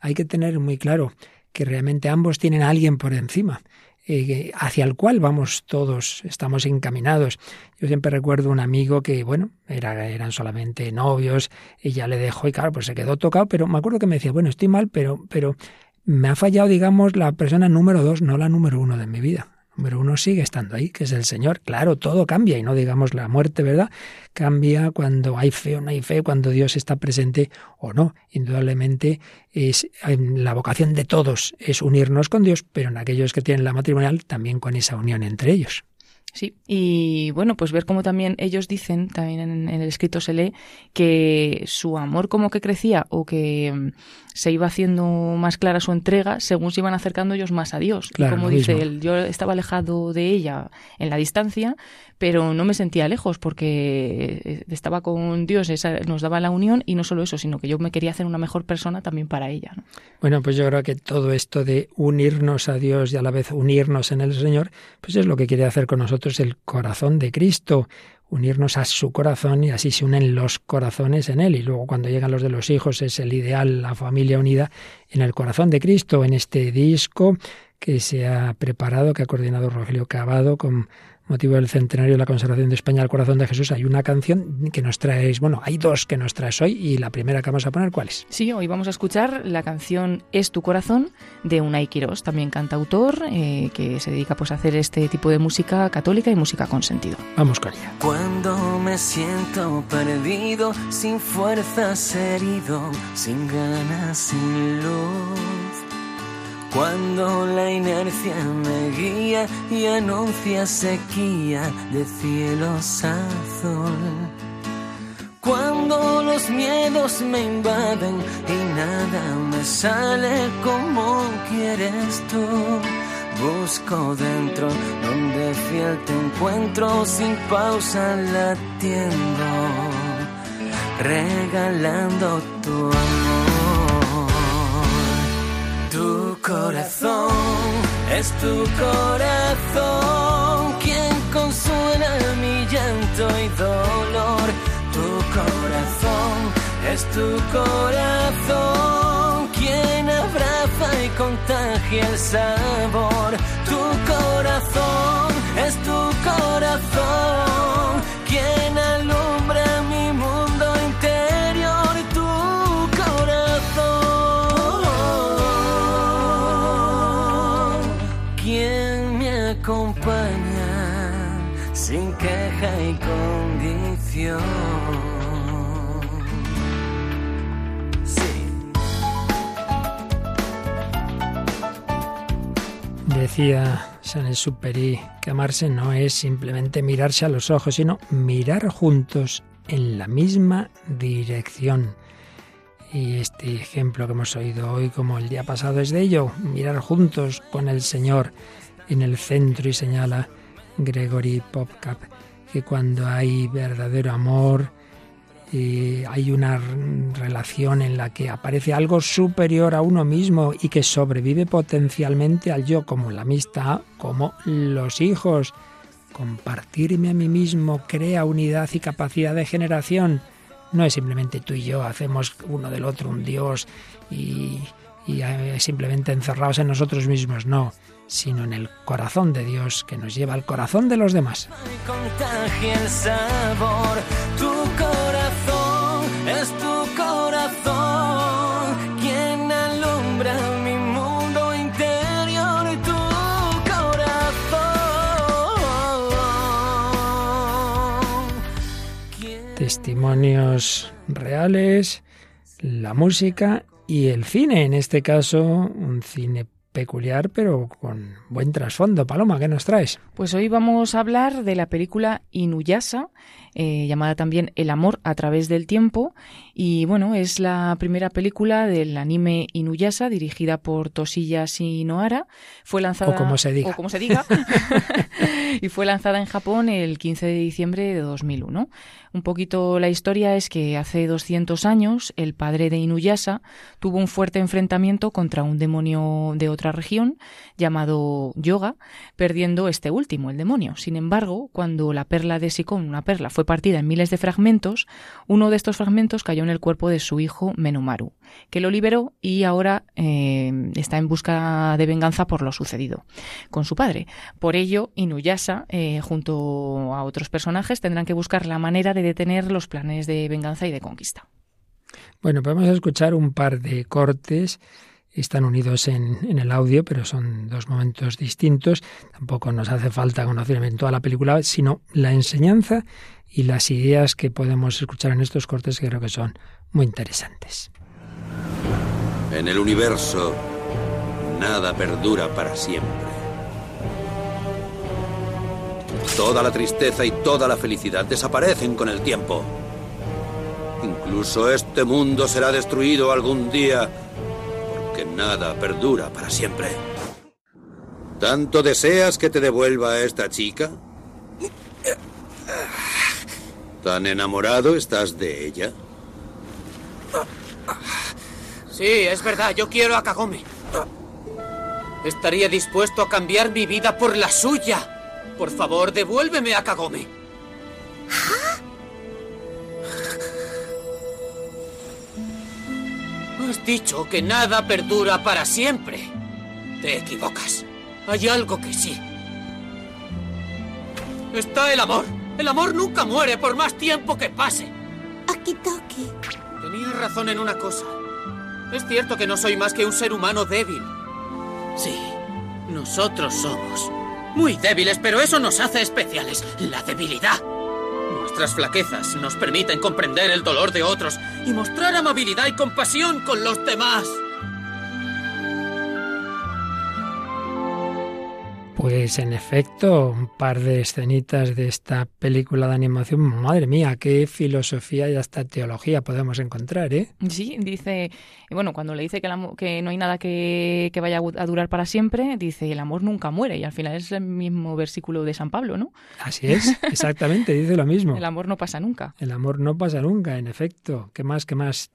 hay que tener muy claro que realmente ambos tienen a alguien por encima. Eh, hacia el cual vamos todos, estamos encaminados. Yo siempre recuerdo un amigo que, bueno, era, eran solamente novios, ella le dejó y claro, pues se quedó tocado, pero me acuerdo que me decía, bueno, estoy mal, pero, pero me ha fallado, digamos, la persona número dos, no la número uno de mi vida. Número uno sigue estando ahí, que es el Señor. Claro, todo cambia y no digamos la muerte, ¿verdad? Cambia cuando hay fe o no hay fe, cuando Dios está presente o no. Indudablemente es la vocación de todos es unirnos con Dios, pero en aquellos que tienen la matrimonial también con esa unión entre ellos. Sí, y bueno, pues ver cómo también ellos dicen, también en, el escrito se lee, que su amor como que crecía o que mm, se iba haciendo más clara su entrega según se iban acercando ellos más a Dios. Claro, como dice él, yo estaba alejado de ella en la distancia, pero no me sentía lejos porque eh, estaba con Dios, esa nos daba la unión y no solo eso, sino que yo me quería hacer una mejor persona también para ella. ¿no? Bueno, pues yo creo que todo esto de unirnos a Dios y a la vez unirnos en el Señor, pues es lo que quiere hacer con nosotros el corazón de Cristo, unirnos a su corazón y así se unen los corazones en él. Y luego cuando llegan los de los hijos es el ideal, la familia unida en el corazón de Cristo, en este disco que se ha preparado, que ha coordinado Rogelio Cavado con motivo del centenario de la conservación de España al corazón de Jesús, hay una canción que nos traes, bueno, hay dos que nos traes hoy y la primera que vamos a poner, ¿cuál es? Sí, hoy vamos a escuchar la canción Es tu corazón de Unai Quirós, también cantautor, eh, que se dedica pues a hacer este tipo de música católica y música con sentido. Vamos con ella. Cuando me siento perdido, sin fuerzas herido, sin ganas, sin luz. Cuando la inercia me guía y anuncia sequía de cielos azul. Cuando los miedos me invaden y nada me sale como quieres tú. Busco dentro donde fiel te encuentro sin pausa latiendo, regalando tu amor. Tu corazón es tu corazón quien consuela mi llanto y dolor. Tu corazón es tu corazón quien abraza y contagia el sabor. Tu corazón es tu corazón San Exupéry que amarse no es simplemente mirarse a los ojos, sino mirar juntos en la misma dirección. Y este ejemplo que hemos oído hoy, como el día pasado, es de ello, mirar juntos con el Señor en el centro y señala Gregory Popcap que cuando hay verdadero amor, eh, hay una relación en la que aparece algo superior a uno mismo y que sobrevive potencialmente al yo, como la amistad, como los hijos. Compartirme a mí mismo crea unidad y capacidad de generación. No es simplemente tú y yo, hacemos uno del otro un Dios y, y eh, simplemente encerrados en nosotros mismos, no, sino en el corazón de Dios que nos lleva al corazón de los demás. Testimonios reales, la música y el cine, en este caso un cine peculiar pero con buen trasfondo. Paloma, ¿qué nos traes? Pues hoy vamos a hablar de la película Inuyasha, eh, llamada también El amor a través del tiempo. Y bueno, es la primera película del anime Inuyasha, dirigida por Toshiya Shinohara. Fue lanzada. O como se diga. o como se diga. y fue lanzada en Japón el 15 de diciembre de 2001. Un poquito la historia es que hace 200 años el padre de Inuyasha tuvo un fuerte enfrentamiento contra un demonio de otra región llamado Yoga, perdiendo este último, el demonio. Sin embargo, cuando la perla de Sikon, una perla, fue partida en miles de fragmentos, uno de estos fragmentos cayó en el cuerpo de su hijo Menomaru, que lo liberó y ahora eh, está en busca de venganza por lo sucedido con su padre. Por ello, Inuyasha, eh, junto a otros personajes, tendrán que buscar la manera de detener los planes de venganza y de conquista. Bueno, podemos escuchar un par de cortes. Están unidos en, en, el audio, pero son dos momentos distintos. Tampoco nos hace falta conocer en toda la película, sino la enseñanza y las ideas que podemos escuchar en estos cortes que creo que son muy interesantes. En el universo, nada perdura para siempre. Toda la tristeza y toda la felicidad desaparecen con el tiempo. Incluso este mundo será destruido algún día nada perdura para siempre. ¿Tanto deseas que te devuelva a esta chica? ¿Tan enamorado estás de ella? Sí, es verdad, yo quiero a Kagome. Estaría dispuesto a cambiar mi vida por la suya. Por favor, devuélveme a Kagome. Has dicho que nada perdura para siempre. Te equivocas. Hay algo que sí. Está el amor. El amor nunca muere por más tiempo que pase. Akitoki. Tenías razón en una cosa. Es cierto que no soy más que un ser humano débil. Sí, nosotros somos muy débiles, pero eso nos hace especiales. La debilidad. Nuestras flaquezas nos permiten comprender el dolor de otros y mostrar amabilidad y compasión con los demás. Pues en efecto, un par de escenitas de esta película de animación, madre mía, qué filosofía y hasta teología podemos encontrar, ¿eh? Sí, dice, bueno, cuando le dice que, el que no hay nada que, que, vaya a durar para siempre, dice, el amor nunca muere, y al final es el mismo versículo de San Pablo, ¿no? Así es, exactamente, dice lo mismo. El amor no pasa nunca. El amor no pasa nunca, en efecto. ¿Qué más, qué más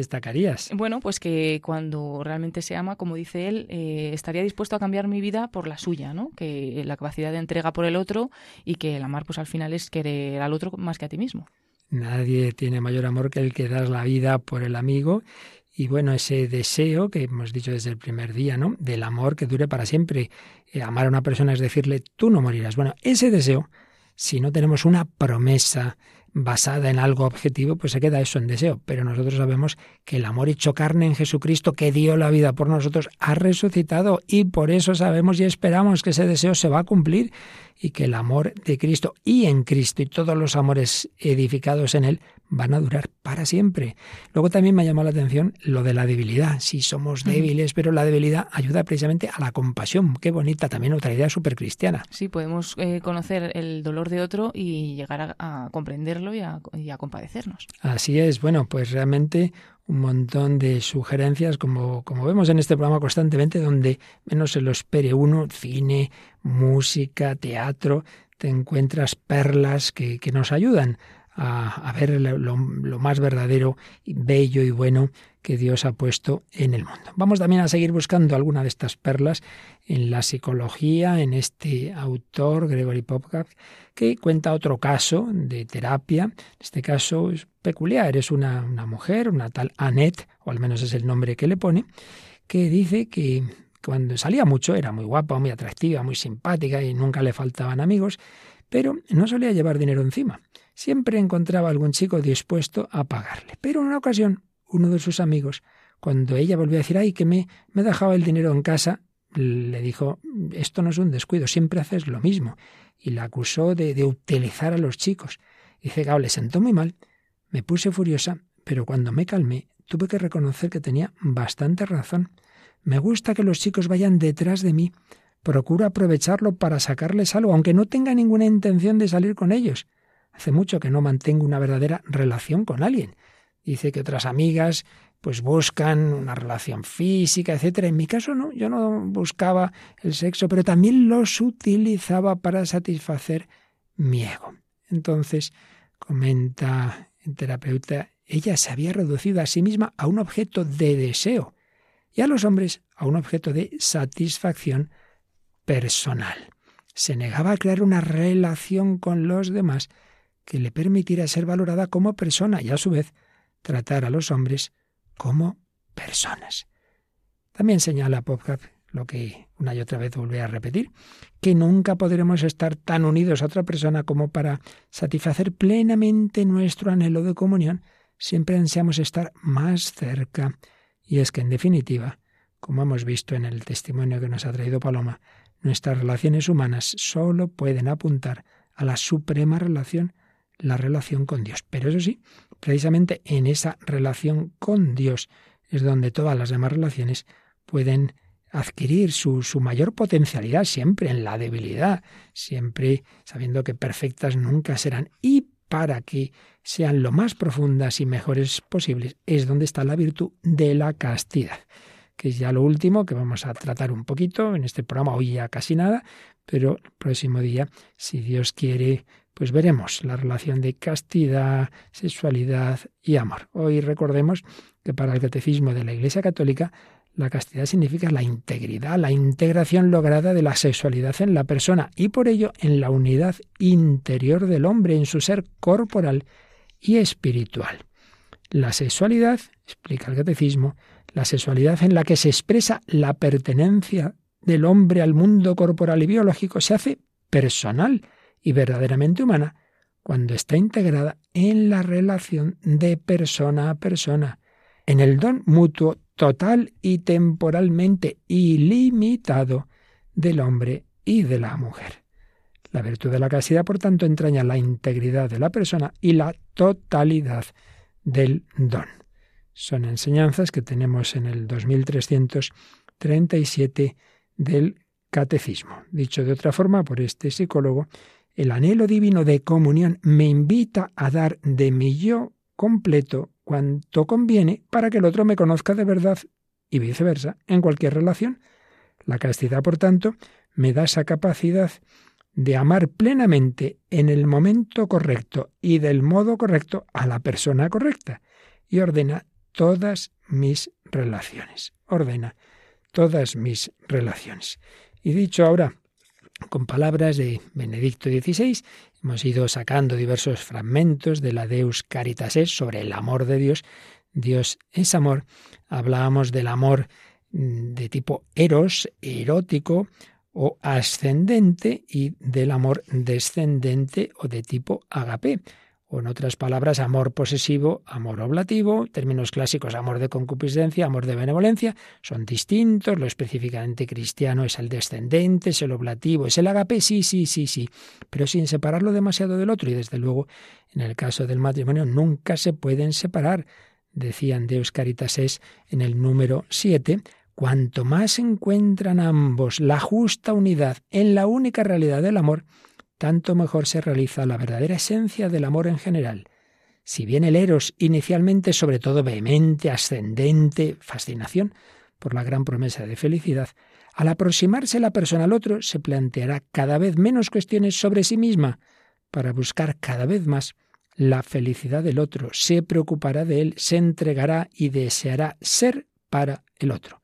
destacarías? Bueno, pues que cuando realmente se ama, como dice él, eh, estaría dispuesto a cambiar mi vida por la suya, ¿no? Que la capacidad de entrega por el otro y que el amar, pues al final es querer al otro más que a ti mismo. Nadie tiene mayor amor que el que das la vida por el amigo. Y bueno, ese deseo que hemos dicho desde el primer día, ¿no? Del amor que dure para siempre. Eh, amar a una persona es decirle, tú no morirás. Bueno, ese deseo, si no tenemos una promesa, basada en algo objetivo, pues se queda eso en deseo. Pero nosotros sabemos que el amor hecho carne en Jesucristo, que dio la vida por nosotros, ha resucitado y por eso sabemos y esperamos que ese deseo se va a cumplir y que el amor de Cristo y en Cristo y todos los amores edificados en Él van a durar para siempre. Luego también me ha llamado la atención lo de la debilidad. Sí, somos débiles, pero la debilidad ayuda precisamente a la compasión. Qué bonita también otra idea súper cristiana. Sí, podemos eh, conocer el dolor de otro y llegar a, a comprenderlo y a, y a compadecernos. Así es. Bueno, pues realmente un montón de sugerencias, como, como vemos en este programa constantemente, donde menos se lo espere uno, cine, música, teatro, te encuentras perlas que, que nos ayudan a, ver lo, más verdadero, bello y bueno que Dios ha puesto en el mundo. Vamos también a seguir buscando alguna de estas perlas en la psicología, en este autor, Gregory Popcap, que cuenta otro caso de terapia. Este caso es peculiar, es una, una mujer, una tal Annette, o al menos es el nombre que le pone, que dice que cuando salía mucho era muy guapa, muy atractiva, muy simpática y nunca le faltaban amigos, pero no solía llevar dinero encima. Siempre encontraba algún chico dispuesto a pagarle. Pero en una ocasión, uno de sus amigos, cuando ella volvió a decir, ay, que me, me dejaba el dinero en casa, le dijo, esto no es un descuido, siempre haces lo mismo. Y la acusó de, de utilizar a los chicos. Dice, Gao, le sentó muy mal, me puse furiosa, pero cuando me calmé, tuve que reconocer que tenía bastante razón. Me gusta que los chicos vayan detrás de mí. Procuro aprovecharlo para sacarles algo, aunque no tenga ninguna intención de salir con ellos. Hace mucho que no mantengo una verdadera relación con alguien. Dice que otras amigas pues buscan una relación física, etcétera. En mi caso no, yo no buscaba el sexo, pero también los utilizaba para satisfacer mi ego. Entonces, comenta el terapeuta, ella se había reducido a sí misma a un objeto de deseo y a los hombres a un objeto de satisfacción personal. Se negaba a crear una relación con los demás que le permitiera ser valorada como persona y a su vez tratar a los hombres como personas. También señala Popcap lo que una y otra vez volví a repetir, que nunca podremos estar tan unidos a otra persona como para satisfacer plenamente nuestro anhelo de comunión. Siempre ansiamos estar más cerca y es que, en definitiva, como hemos visto en el testimonio que nos ha traído Paloma, nuestras relaciones humanas solo pueden apuntar a la suprema relación, la relación con Dios. Pero eso sí, precisamente en esa relación con Dios es donde todas las demás relaciones pueden adquirir su, mayor potencialidad, siempre en la debilidad, siempre sabiendo que perfectas nunca serán. Y para que sean lo más profundas y mejores posibles, es donde está la virtud de la castidad, que es ya lo último que vamos a tratar un poquito en este programa, hoy ya casi nada, pero el próximo día, si Dios quiere, pues veremos la relación de castidad, sexualidad y amor. Hoy recordemos que para el catecismo de la Iglesia Católica, la castidad significa la integridad, la integración lograda de la sexualidad en la persona y por ello en la unidad interior del hombre, en su ser corporal y espiritual. La sexualidad, explica el catecismo, la sexualidad en la que se expresa la pertenencia del hombre al mundo corporal y biológico se hace personal y verdaderamente humana cuando está integrada en la relación de persona a persona, en el don mutuo total y temporalmente ilimitado del hombre y de la mujer. La virtud de la castidad, por tanto, entraña la integridad de la persona y la totalidad del don. Son enseñanzas que tenemos en el 2337 del Catecismo. Dicho de otra forma por este psicólogo, el anhelo divino de comunión me invita a dar de mi yo completo cuanto conviene para que el otro me conozca de verdad y viceversa en cualquier relación. La castidad, por tanto, me da esa capacidad de amar plenamente en el momento correcto y del modo correcto a la persona correcta y ordena todas mis relaciones. Ordena todas mis relaciones. Y dicho ahora con palabras de Benedicto XVI, hemos ido sacando diversos fragmentos de la Deus Caritas es sobre el amor de Dios. Dios es amor. Hablábamos del amor mm, de tipo eros, erótico o ascendente y del amor descendente o de tipo agape o en otras palabras, amor posesivo, amor oblativo, términos clásicos, amor de concupiscencia, amor de benevolencia, son distintos, lo específicamente cristiano es el descendente, es el oblativo, es el agape, sí, sí, sí, sí, pero sin separarlo demasiado del otro, y desde luego, en el caso del matrimonio, nunca se pueden separar, decían Deus Caritas es en el número 7, cuanto más encuentran ambos la justa unidad en la única realidad del amor, tanto mejor se realiza la verdadera esencia del amor en general. Si bien el eros inicialmente sobre todo vehemente, ascendente, fascinación por la gran promesa de felicidad, al aproximarse la persona al otro se planteará cada vez menos cuestiones sobre sí misma para buscar cada vez más la felicidad del otro, se preocupará de él, se entregará y deseará ser para el otro.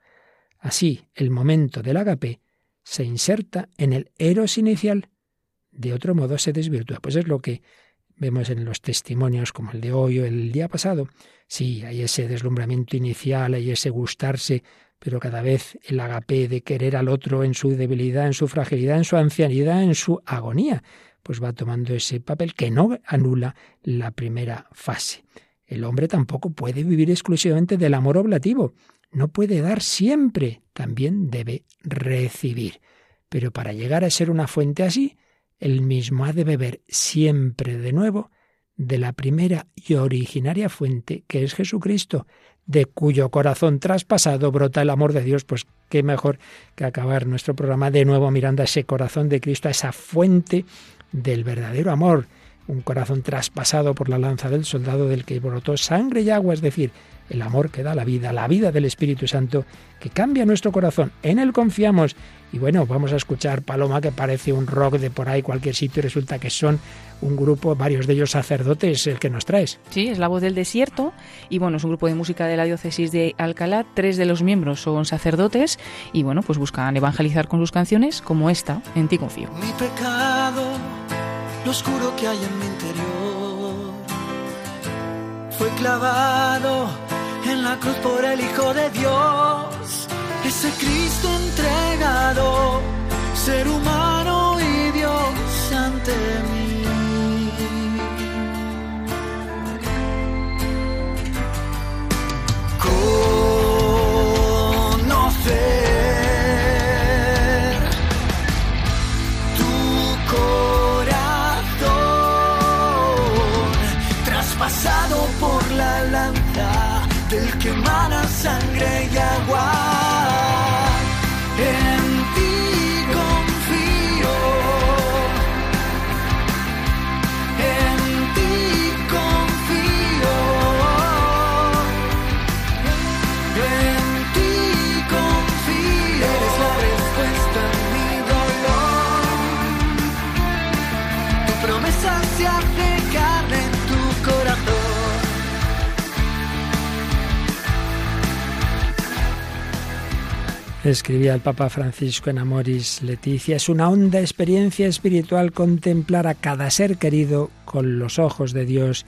Así, el momento del agape se inserta en el eros inicial, de otro modo se desvirtúa. Pues es lo que vemos en los testimonios como el de hoy o el día pasado. Sí, hay ese deslumbramiento inicial, hay ese gustarse, pero cada vez el agape de querer al otro en su debilidad, en su fragilidad, en su ancianidad, en su agonía, pues va tomando ese papel que no anula la primera fase. El hombre tampoco puede vivir exclusivamente del amor oblativo. No puede dar siempre, también debe recibir. Pero para llegar a ser una fuente así, él mismo ha de beber siempre de nuevo de la primera y originaria fuente que es Jesucristo, de cuyo corazón traspasado brota el amor de Dios, pues qué mejor que acabar nuestro programa de nuevo mirando a ese corazón de Cristo, a esa fuente del verdadero amor, un corazón traspasado por la lanza del soldado del que brotó sangre y agua, es decir, el amor que da la vida, la vida del Espíritu Santo que cambia nuestro corazón. En él confiamos. Y bueno, vamos a escuchar Paloma, que parece un rock de por ahí, cualquier sitio, y resulta que son un grupo, varios de ellos sacerdotes, el que nos traes. Sí, es La Voz del Desierto, y bueno, es un grupo de música de la diócesis de Alcalá. Tres de los miembros son sacerdotes, y bueno, pues buscan evangelizar con sus canciones, como esta, En ti confío. Mi pecado, lo oscuro que hay en mi interior, fue clavado en la cruz por el Hijo de Dios, ese Cristo entregado, Escribía el Papa Francisco en Amoris Leticia, es una honda experiencia espiritual contemplar a cada ser querido con los ojos de Dios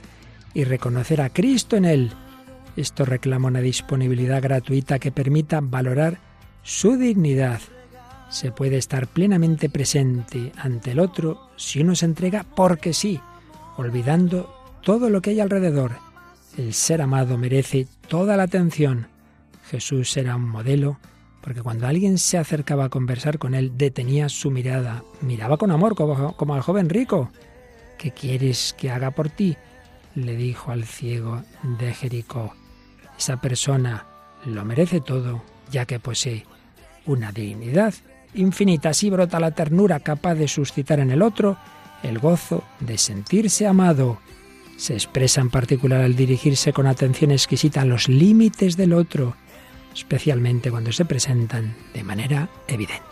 y reconocer a Cristo en él. Esto reclama una disponibilidad gratuita que permita valorar su dignidad. Se puede estar plenamente presente ante el otro si uno se entrega porque sí, olvidando todo lo que hay alrededor. El ser amado merece toda la atención. Jesús era un modelo porque cuando alguien se acercaba a conversar con él, detenía su mirada, miraba con amor como, al joven rico. ¿Qué quieres que haga por ti? le dijo al ciego de Jericó. Esa persona lo merece todo, ya que posee una dignidad infinita. Así brota la ternura capaz de suscitar en el otro el gozo de sentirse amado. Se expresa en particular al dirigirse con atención exquisita a los límites del otro, especialmente cuando se presentan de manera evidente.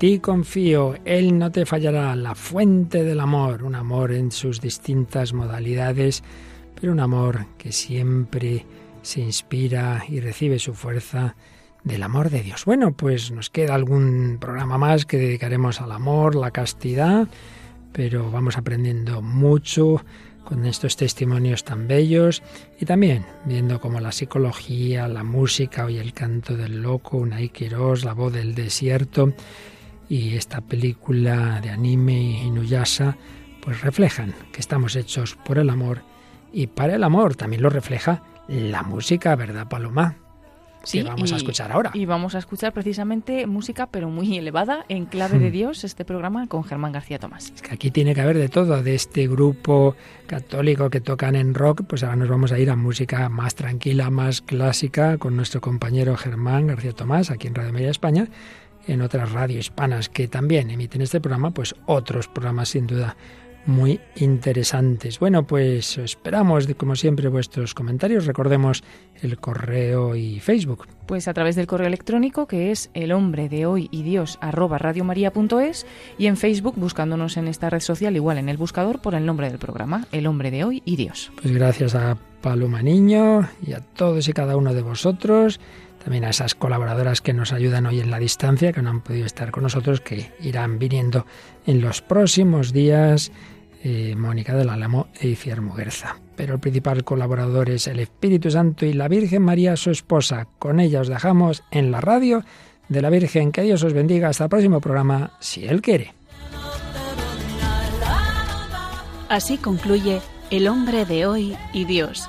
Ti confío, Él no te fallará, la fuente del amor, un amor en sus distintas modalidades, pero un amor que siempre se inspira y recibe su fuerza del amor de Dios. Bueno, pues nos queda algún programa más que dedicaremos al amor, la castidad, pero vamos aprendiendo mucho con estos testimonios tan bellos y también viendo como la psicología, la música, hoy el canto del loco, Unai Quirós, la voz del desierto y esta película de anime Inuyasha, pues reflejan que estamos hechos por el amor y para el amor también lo refleja la música, ¿verdad, Paloma? Sí, vamos a escuchar ahora. Y vamos a escuchar precisamente música, pero muy elevada, en clave de hmm. Dios, este programa con Germán García Tomás. Es que aquí tiene que haber de todo, de este grupo católico que tocan en rock, pues ahora nos vamos a ir a música más tranquila, más clásica, con nuestro compañero Germán García Tomás, aquí en Radio Media España, en otras radio hispanas que también emiten este programa, pues otros programas sin duda muy interesantes. Bueno, pues esperamos, como siempre, vuestros comentarios. Recordemos el correo y Facebook. Pues a través del correo electrónico que es el hombre de hoy y Dios arroba radiomaria.es y en Facebook buscándonos en esta red social igual en el buscador por el nombre del programa, el hombre de hoy y Dios. Pues gracias a Paloma Niño y a todos y cada uno de vosotros también a esas colaboradoras que nos ayudan hoy en la distancia, que no han podido estar con nosotros, que irán viniendo en los próximos días, eh, Mónica del Álamo e Iciar Muguerza. Pero el principal colaborador es el Espíritu Santo y la Virgen María, su esposa. Con ella os dejamos en la radio de la Virgen. Que Dios os bendiga. Hasta el próximo programa, si Él quiere. Así concluye El hombre de hoy y Dios